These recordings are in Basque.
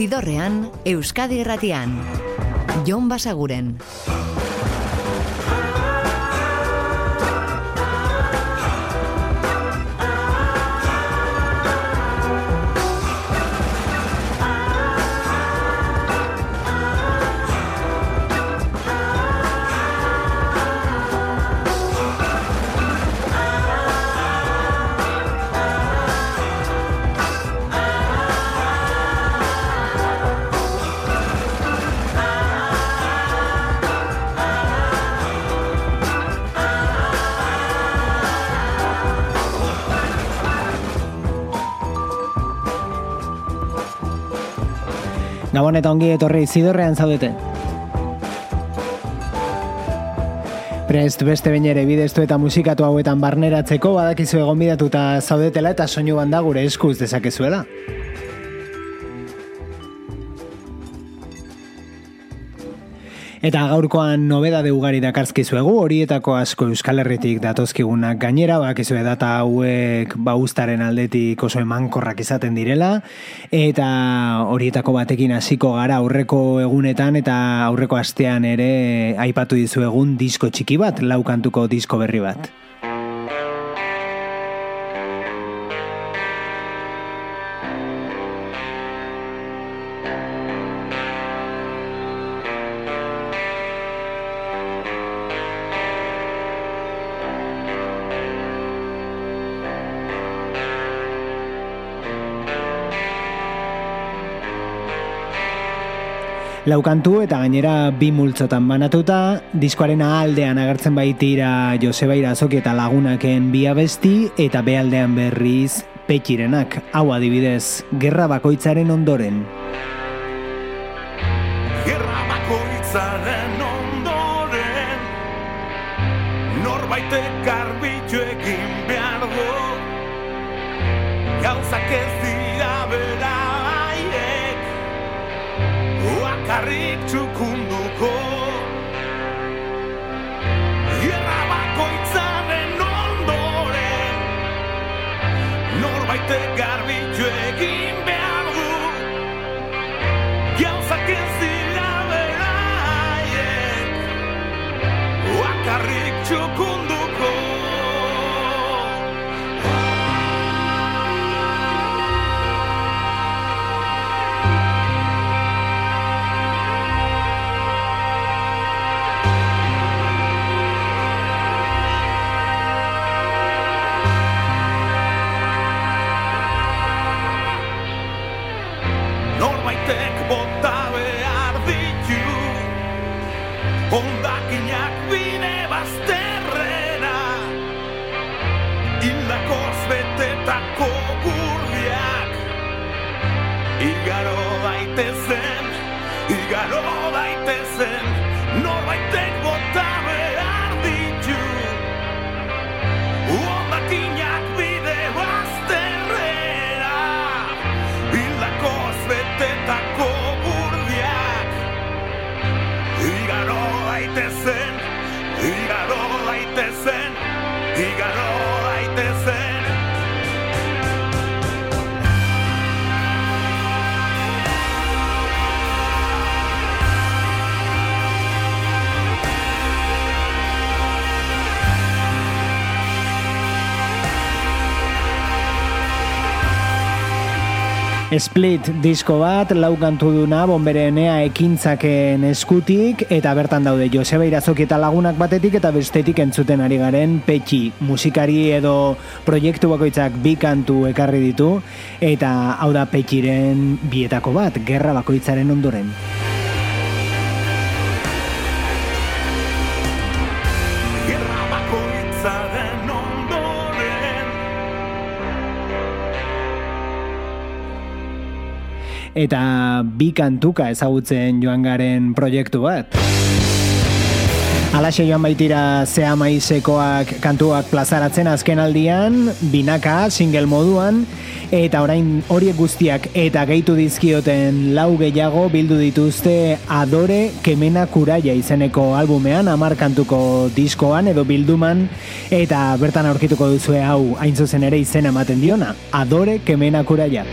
Zidorrean, Euskadi Erratian. Jon Basaguren. Gabon eta ongi etorri zidorrean zaudete. Prest beste bain ere bideztu eta musikatu hauetan barneratzeko badakizu egon bidatuta zaudetela eta soinu banda gure eskuz dezakezuela. Eta gaurkoan nobeda de ugari dakarzkizuegu, horietako asko Euskal Herritik datozkigunak gainera, bakizue data hauek baustaren aldetik oso emankorrak izaten direla, eta horietako batekin hasiko gara aurreko egunetan eta aurreko astean ere aipatu dizuegun disko txiki bat, laukantuko disko berri bat. Laukantu eta gainera bi multzotan banatuta, diskoaren aldean agertzen baitira Joseba Irazoki eta lagunaken bi abesti eta bealdean berriz petxirenak, hau adibidez, gerra bakoitzaren ondoren. Gerra bakoitzaren ondoren Norbaitek garbitu egin behar du Gauzak ez Uakarrik txukunduko. Gerra bakoitzaren ondoren Norbaitek garbitu egin behar du. Gauzak ez dira beraiek Uakarrik txukunduko got all night dancing. Split disko bat, laukantu duna, bonberenea ekintzaken eskutik, eta bertan daude Joseba Irazoki eta lagunak batetik, eta bestetik entzuten ari garen petxi musikari edo proiektu bakoitzak bi kantu ekarri ditu, eta hau da petxiren bietako bat, gerra bakoitzaren ondoren. Eta bi kantuka ezagutzen joan garen proiektu bat. Alaxe joan baitira zea maizekoak kantuak plazaratzen azken aldian, binaka, single moduan, eta orain horiek guztiak eta gehitu dizkioten lau gehiago bildu dituzte Adore Kemena Kuraia izeneko albumean, amar kantuko diskoan edo bilduman, eta bertan aurkituko duzue hau hain zuzen ere izen ematen diona, Adore Kemena Kuraia.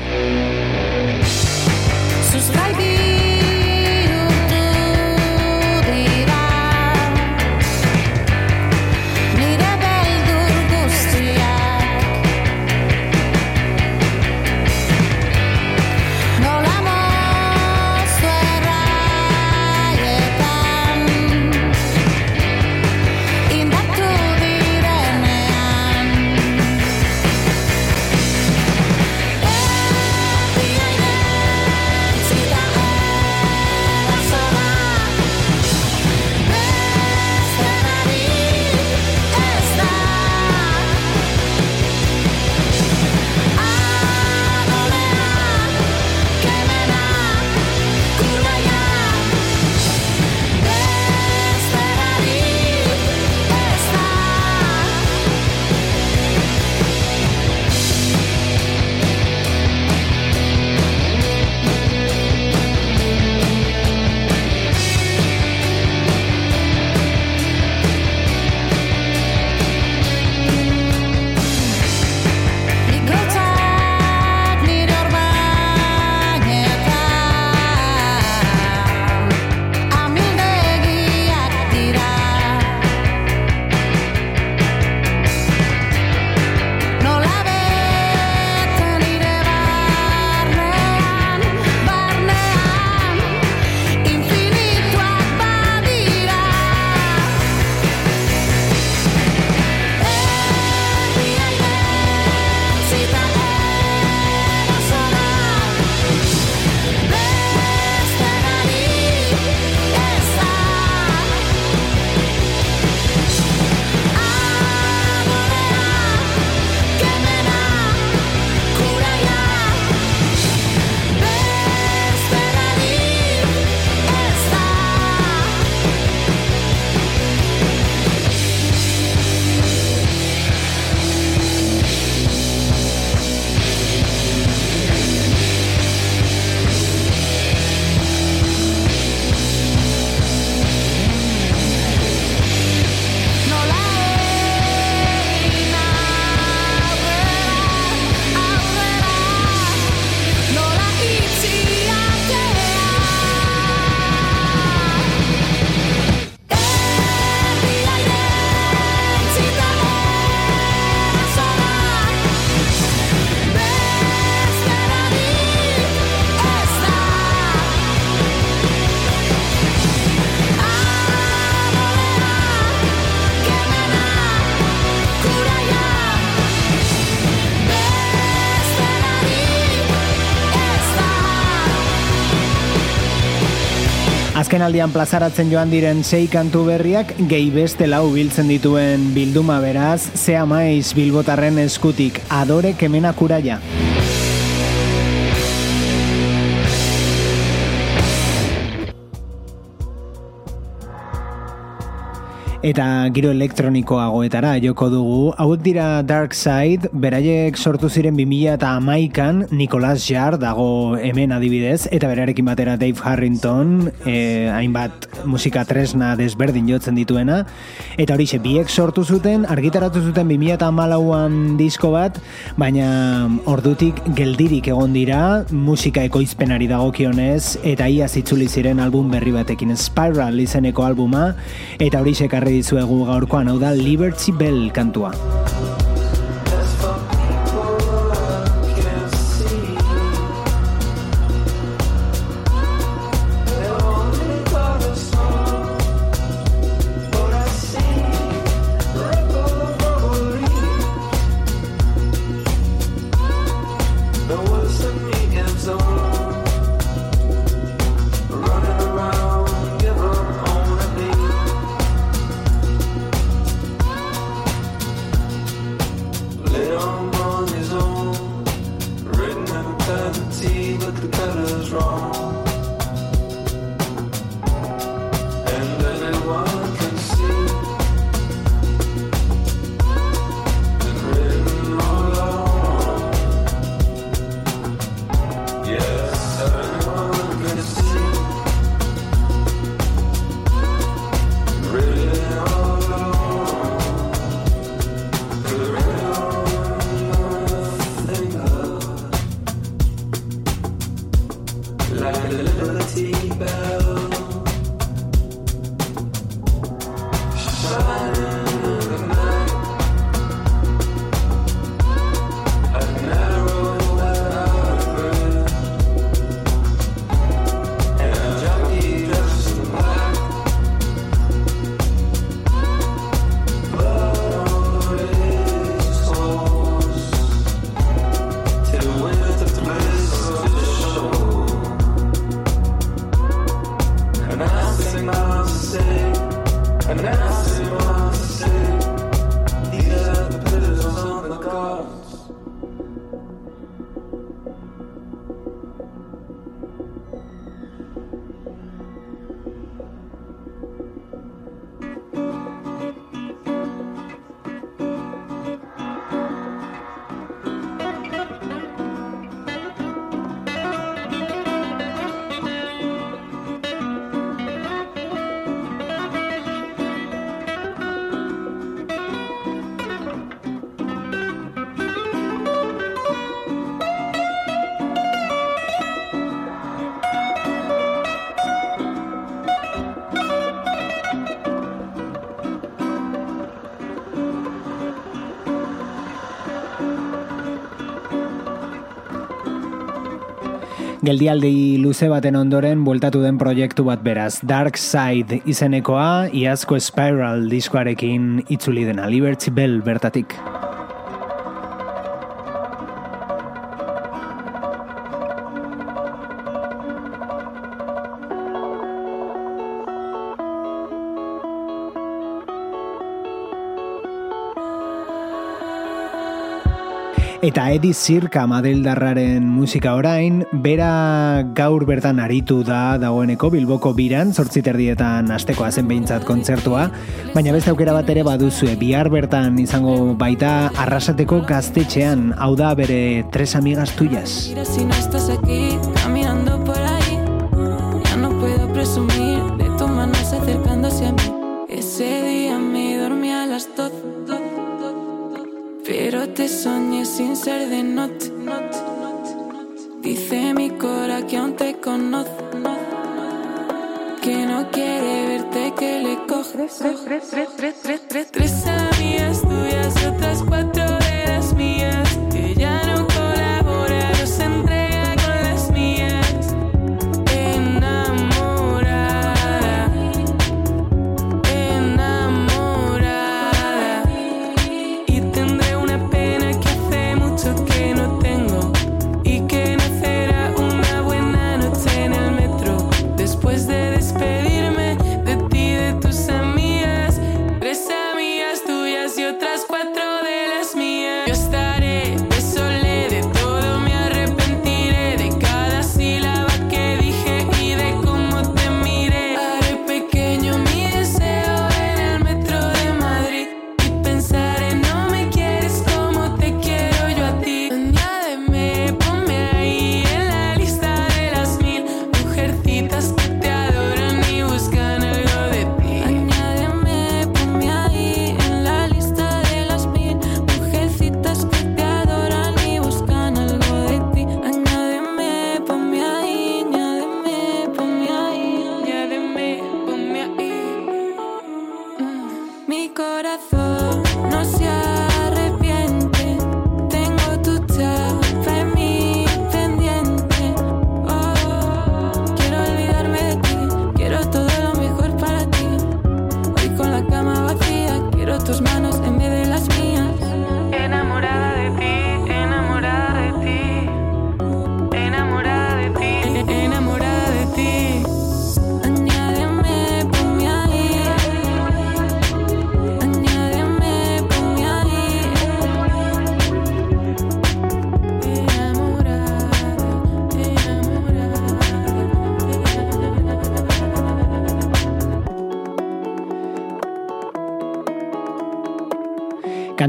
Azken aldian plazaratzen joan diren sei kantu berriak gehi beste lau biltzen dituen bilduma beraz, zea maiz bilbotarren eskutik, adore kemena eta giro elektronikoagoetara joko dugu. Hauek dira Dark Side, beraiek sortu ziren 2000 eta amaikan Nicolas Jarre dago hemen adibidez, eta berarekin batera Dave Harrington, eh, hainbat musika tresna desberdin jotzen dituena, eta hori biek sortu zuten, argitaratu zuten 2000 eta amalauan disko bat, baina ordutik geldirik egon dira, musika ekoizpenari dagokionez, eta ia zitzuli ziren album berri batekin. Spiral izeneko albuma, eta hori sekarri dizuegu gaurkoan hau da Liberty Bell kantua. Geldialdi luze baten ondoren bueltatu den proiektu bat beraz. Dark Side izenekoa, iazko Spiral diskoarekin itzuli dena. Liberty Bell bertatik. Eta Edi Zirka Madeldarraren musika orain, bera gaur bertan aritu da dagoeneko Bilboko biran, zortziterdietan asteko azen behintzat kontzertua, baina beste aukera bat ere baduzue, bihar bertan izango baita arrasateko gaztetxean, hau da bere tres amigas tuyas. Si no sin ser de noche. Dice mi cora que aún te conoce. Que no quiere verte, que le coges. Tres amigas tuyas, otras cuatro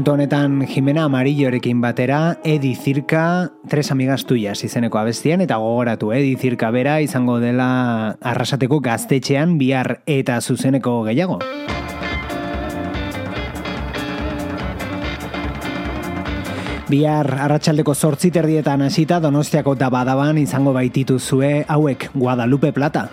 Kantu honetan Jimena Amarillorekin batera Edi Zirka Tres Amigas Tuyas izeneko abestian eta gogoratu Edi Zirka bera izango dela arrasateko gaztetxean bihar eta zuzeneko gehiago. Bihar arratsaldeko zortzit erdietan hasita Donostiako da badaban izango baititu zue hauek Guadalupe Plata.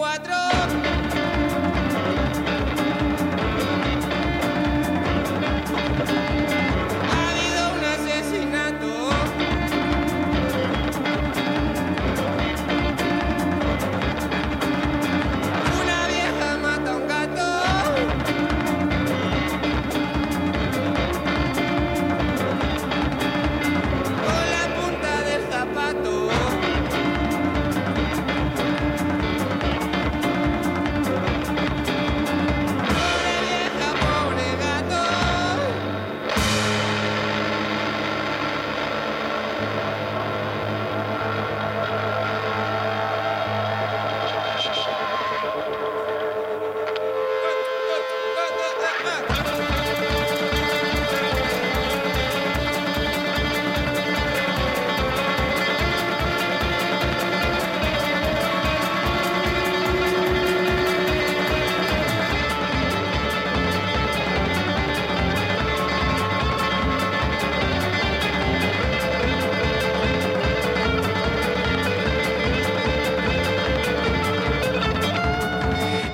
24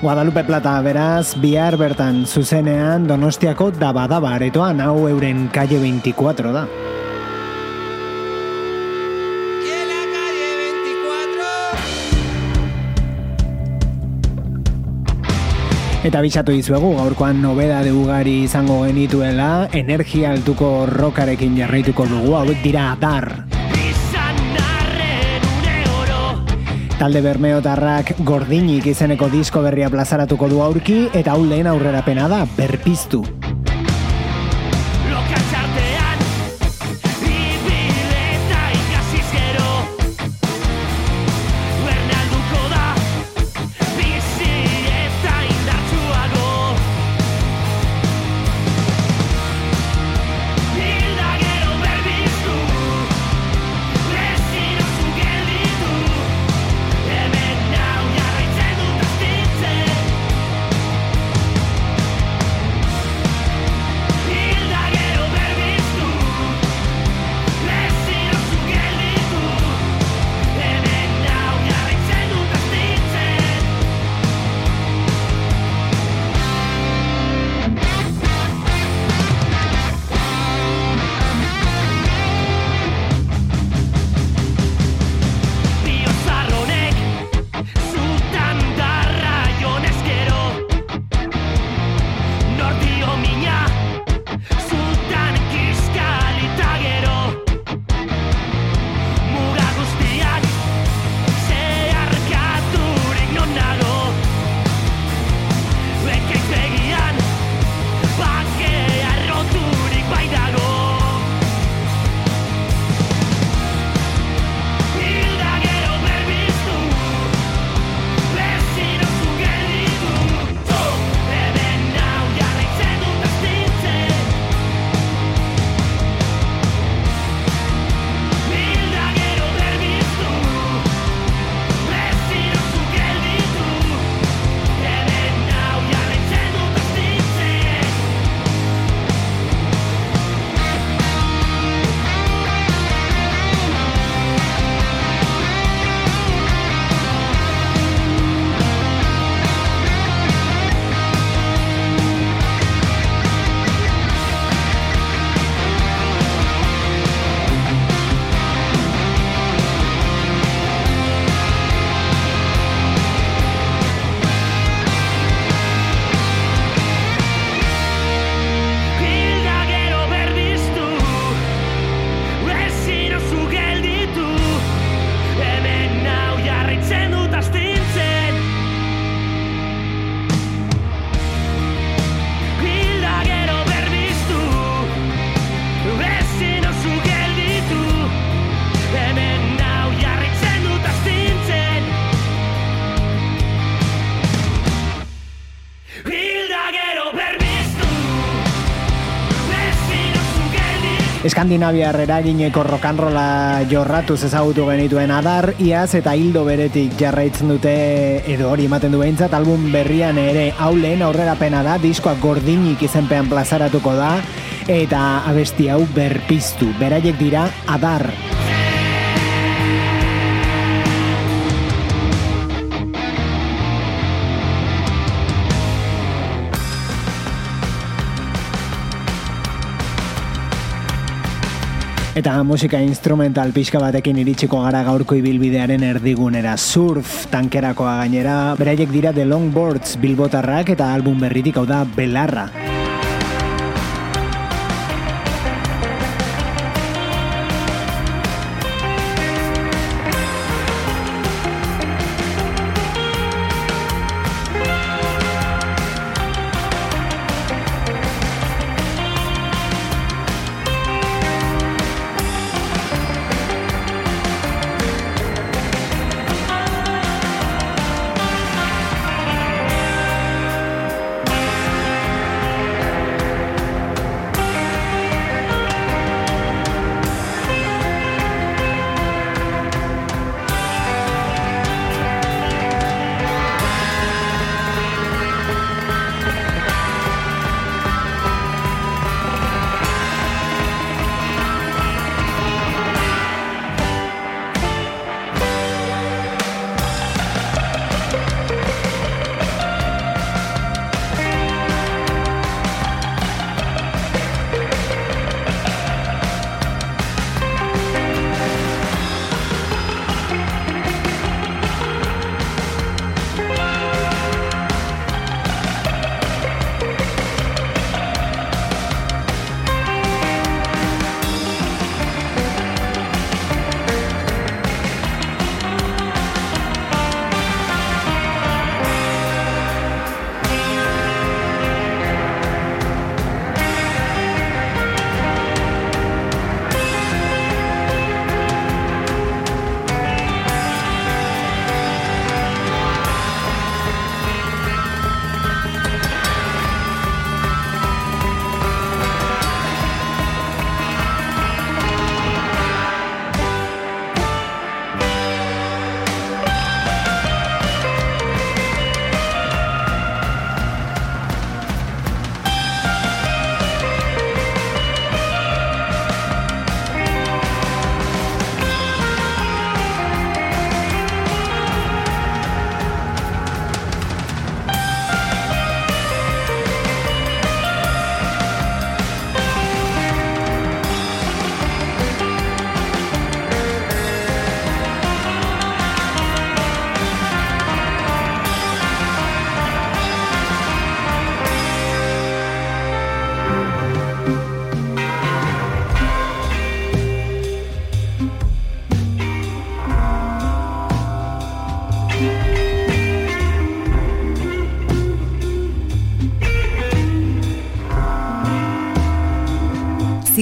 Guadalupe Plata beraz, bihar bertan zuzenean Donostiako dabadaba aretoan hau euren calle 24 da. Y en la calle 24 Eta bisatu dizuegu, gaurkoan nobeda de ugari izango genituela, energia altuko rokarekin jarraituko dugu, hauek dira dar. Talde bermeotarrak gordinik izeneko disko berria plazaratuko du aurki, eta hau lehen aurrerapena da, berpiztu. Eskandinaviar eragineko rokanrola jorratuz ezagutu genituen adar, iaz eta hildo beretik jarraitzen dute edo hori ematen du behintzat album berrian ere hau lehen aurrerapena da, diskoak gordinik izenpean plazaratuko da, eta abesti hau berpiztu, beraiek dira adar. Eta musika instrumental pixka batekin iritsiko gara gaurko ibilbidearen erdigunera surf tankerakoa gainera beraiek dira The Longboards bilbotarrak eta album berritik hau da Belarra.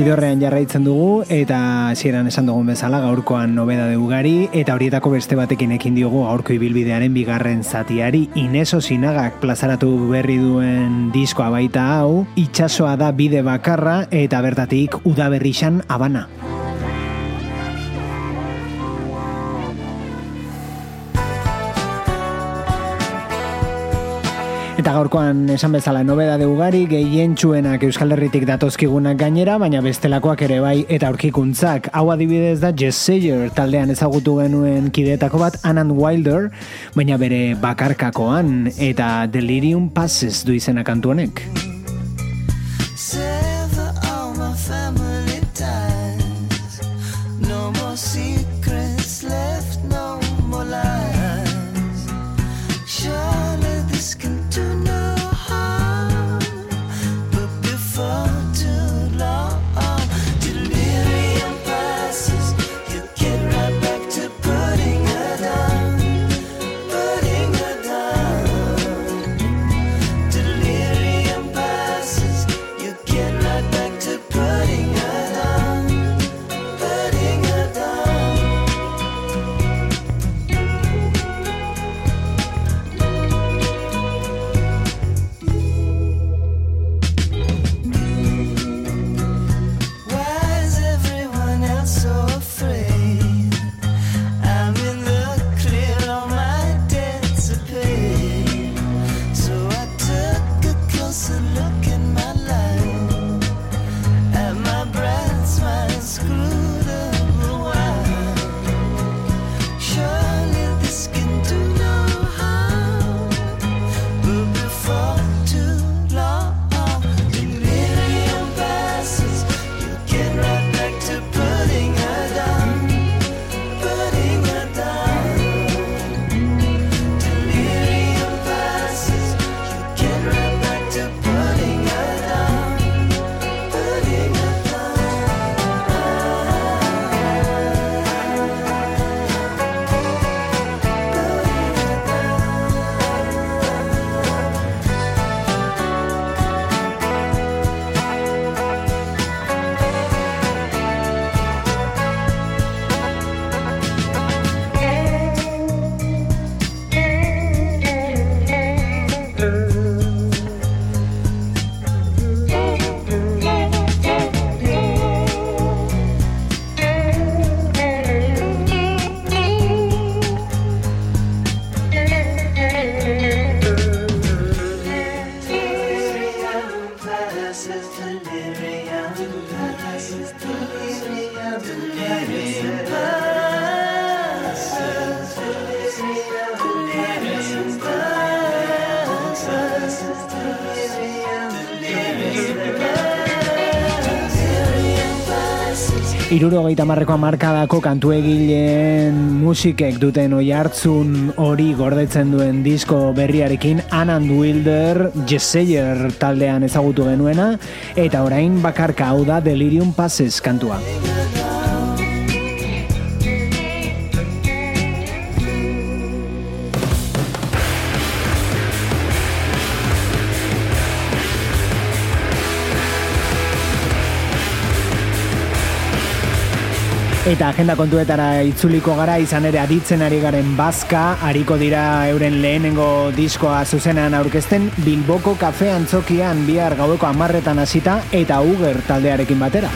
Zidorrean jarraitzen dugu eta hasieran esan dugun bezala gaurkoan nobeda ugari eta horietako beste batekin ekin diogu gaurko ibilbidearen bigarren zatiari Ineso Sinagak plazaratu berri duen diskoa baita hau itsasoa da bide bakarra eta bertatik udaberrixan abana. Eta gaurkoan esan bezala nobeda de ugari gehientsuenak Euskal Herritik datozkigunak gainera, baina bestelakoak ere bai eta aurkikuntzak. Hau adibidez da Jess Sayer taldean ezagutu genuen kidetako bat Anan Wilder, baina bere bakarkakoan eta Delirium Passes du izena kantu honek. All my family Irurogeita marreko amarkadako kantu egileen musikek duten oi hartzun hori gordetzen duen disko berriarekin Anand Wilder, Jesseyer taldean ezagutu genuena, eta orain bakarka hau da Delirium Passes kantua. Eta agenda kontuetara itzuliko gara izan ere aditzen ari garen bazka, hariko dira euren lehenengo diskoa zuzenean aurkezten Bilboko kafe antzokian bihar gaueko amarretan hasita eta Uger taldearekin batera.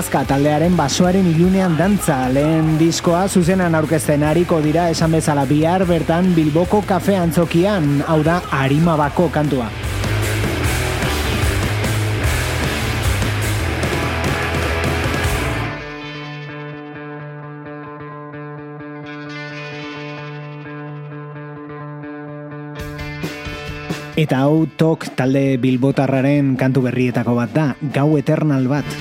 Bazka taldearen basoaren ilunean dantza lehen diskoa zuzenan aurkezten ariko dira esan bezala bihar bertan Bilboko kafe antzokian, hau da Arimabako kantua. Eta hau tok talde bilbotarraren kantu berrietako bat da, gau eternal bat.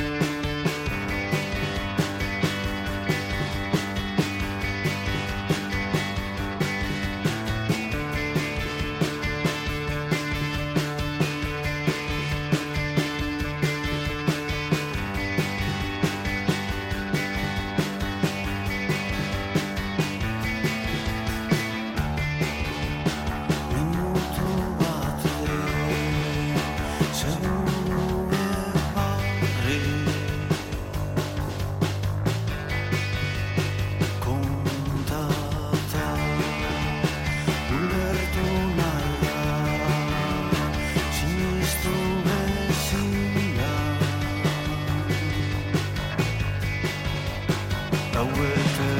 Gau eternala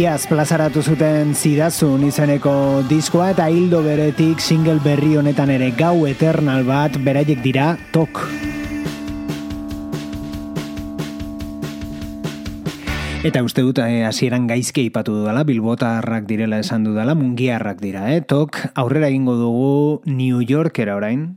Iaz plazaratu zuten zidazun izeneko diskoa eta hildo beretik single berri honetan ere gau eternal bat beraiek dira tok. Eta uste dut eh, hasieran gaizke ipatu dudala, bilbotarrak direla esan dudala, mungiarrak dira, eh? Tok aurrera egingo dugu New Yorkera orain.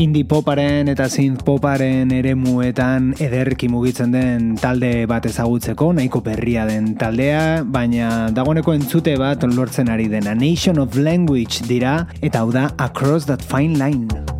Indie poparen eta synth poparen eremuetan ederki mugitzen den talde bat ezagutzeko, nahiko berria den taldea, baina dagoeneko entzute bat lortzen ari dena Nation of Language dira, eta hau da Across That Fine Line.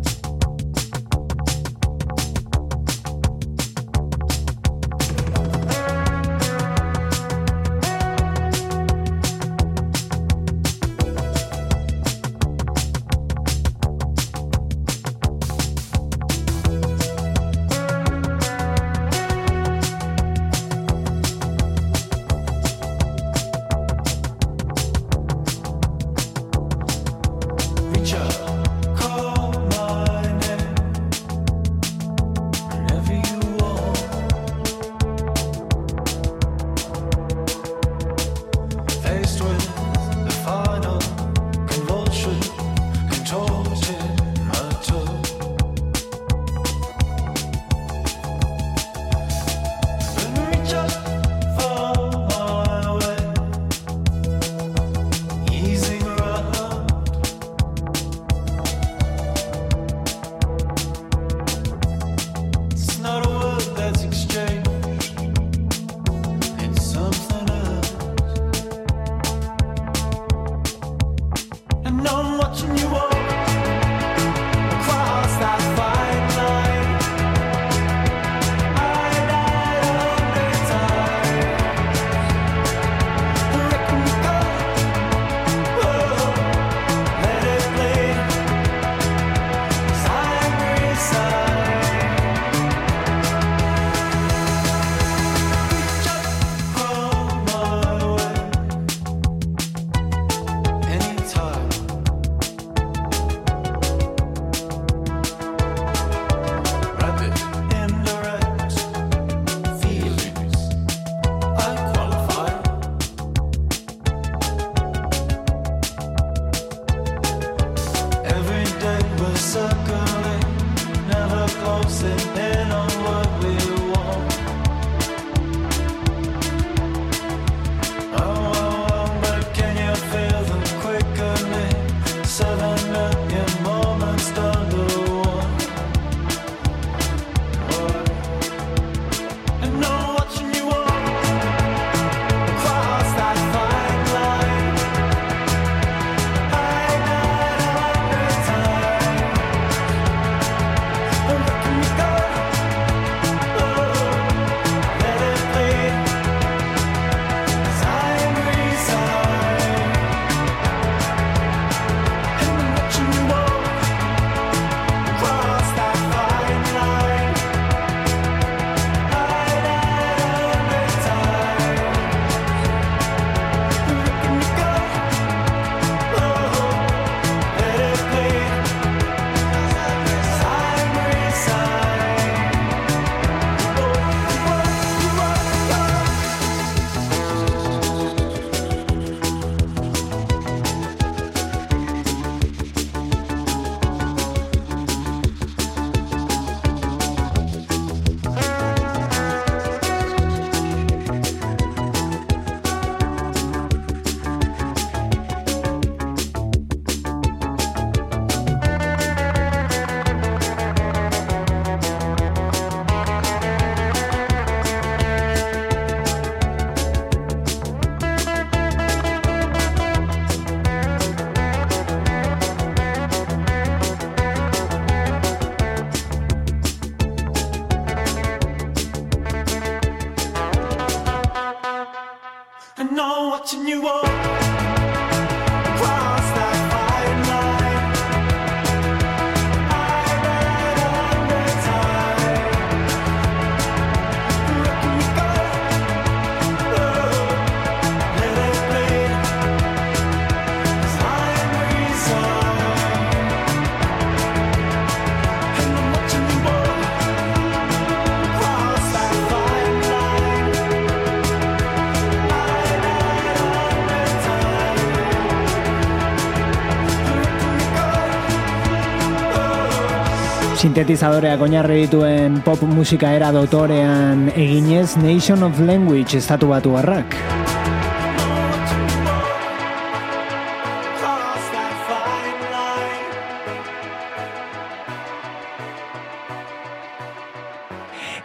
Sintetizadoreak oinarri dituen pop musika era dotorean eginez Nation of Language estatu batu harrak.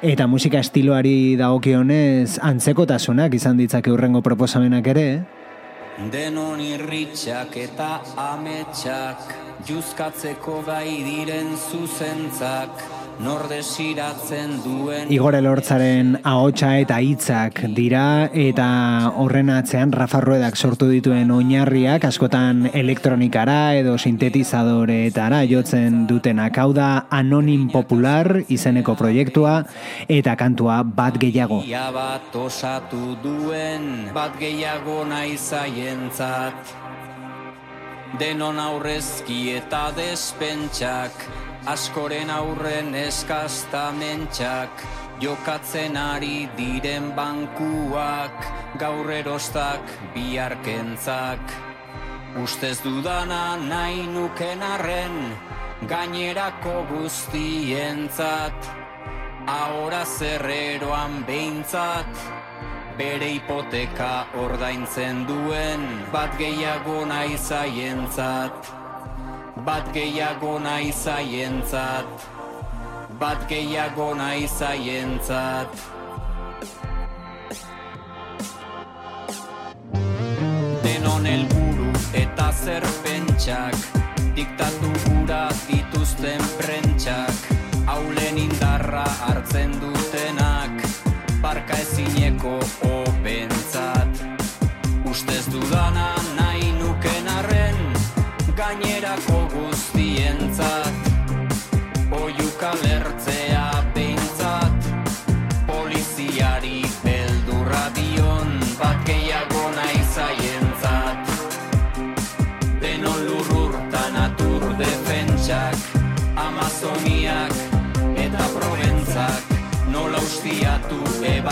Eta musika estiloari dagokionez antzekotasunak izan ditzake urrengo proposamenak ere, Denon irritxak eta ametsak Juzkatzeko gai diren zuzentzak Nordesiratzen duen Igor Elortzaren ahotsa eta hitzak dira eta horren atzean Rafa Ruedak sortu dituen oinarriak askotan elektronikara edo sintetizadoretara jotzen dutenak hau da Anonim Popular izeneko proiektua eta kantua bat gehiago. Ia bat osatu duen Bat gehiago nahi zaientzat Denon aurrezki eta despentsak Askoren aurren eskaztamentsak Jokatzen ari diren bankuak Gaur erostak biharkentzak. Ustez dudana nahi nuken arren Gainerako guztientzat. Ahora zerreroan behintzat Bere hipoteka ordaintzen duen Bat gehiago nahi zaientzat Bat gehiago nahi zaientzat. Bat gehiago nahi zaientzat. Denon helburu eta zer pentsak. Diktatu gura dituzten prentsak. Haulen indarra hartzen dutenak. Barka ezineko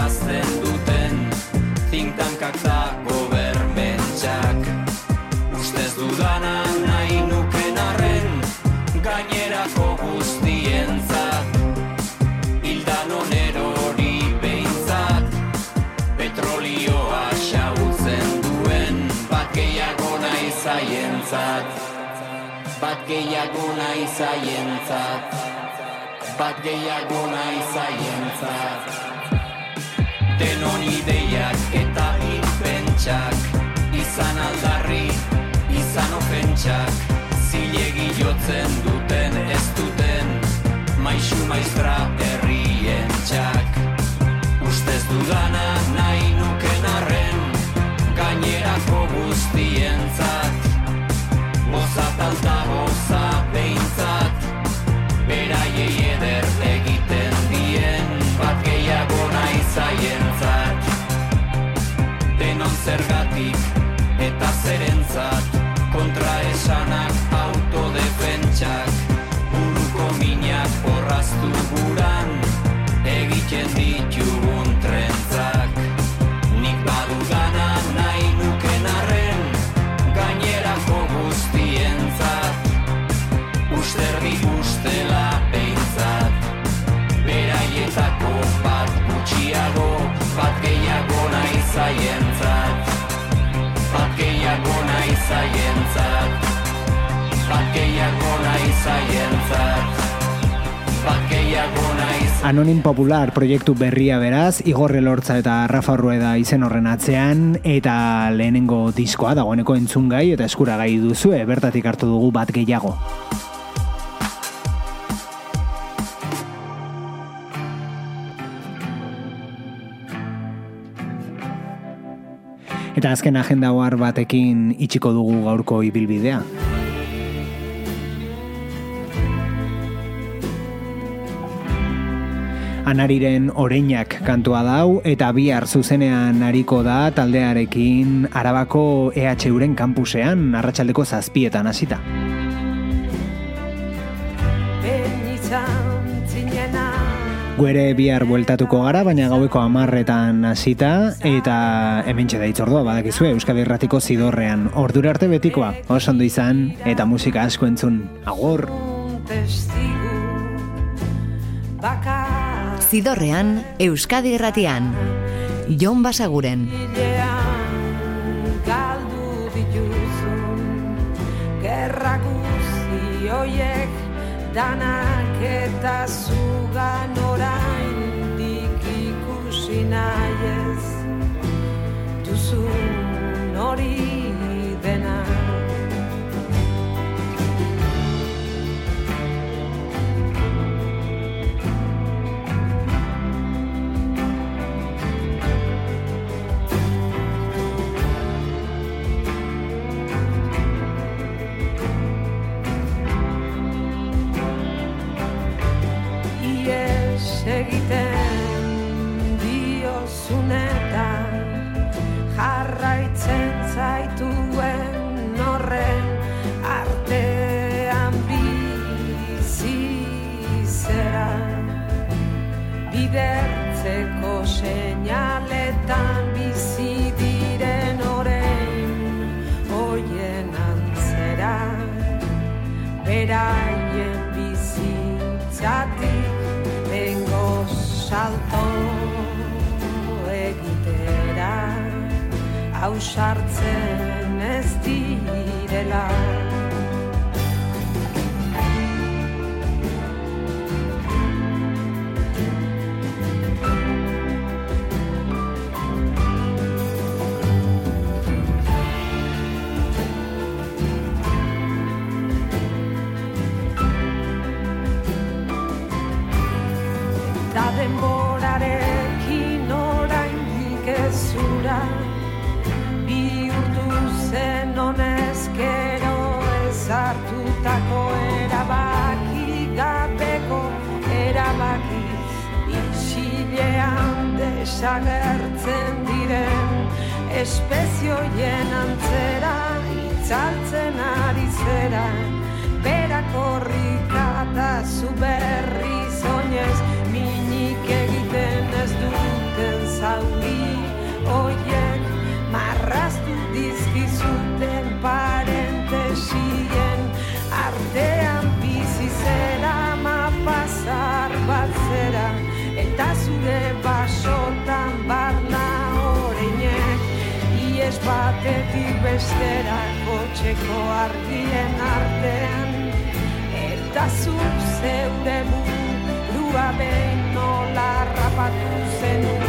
ebazten duten Tintankak da gobermentsak Ustez dudana nahi nuken arren Gainerako guztientzat. Hildanon erori behintzat Petrolioa xautzen duen. Bat gehiago nahi zaientzat Bat gehiago nahi zaientzat. Bat gehiago nahi zaientzat Denon ideiak eta irpentsak Izan aldarri, izan ofentsak Zilegi jotzen duten ez duten. Maixu maistra herrien txak. Ustez dudana nahi nuken arren Gainerako guztientzat. Bozat alta zerentzat Kontra esanak autodefentsak Anonim Popular proiektu berria beraz, Igor Elortza eta Rafa Rueda izen horren atzean, eta lehenengo diskoa dagoeneko entzungai eta eskuragai duzue, bertatik hartu dugu bat gehiago. Eta azken agenda ohar batekin itxiko dugu gaurko ibilbidea. Anariren oreinak kantua dau eta bihar zuzenean ariko da taldearekin Arabako EHUren kampusean arratsaldeko zazpietan hasita. Guere bihar bueltatuko gara, baina gaueko amarretan hasita eta hemen da itzordua badakizue Euskal Irratiko zidorrean. Ordura arte betikoa, oso ondo izan eta musika asko entzun. Agor! un testigo bakar Zidorrean, Euskadi Irratian. Jon Basaguren. Galdu dituzun Gerra guzti hoiek danak eta zugan oraindik ikusi nahi ez Duzun hori seinaletan bizi diren orain hoien antzera beraien bizitzatik bengo salto egitera. Ausartzen ez direla denborarekin oraindik ez zura. Bihurtu zen honezkero ezartutako erabaki gabeko erabaki. Isilean desagertzen diren espezioien antzera itzaltzen ari zera. Berak horrika eta zu berri zoinez minik egiten ez duten zauri oiek marraztu dizkizuten parentesien. Artean bizi zera ma pasar bat zera. Eta zure basotan barna oreinek. Ies batetik bestera kotxeko argien artean. Eta zu zeure gabe nola rapatu zenuen.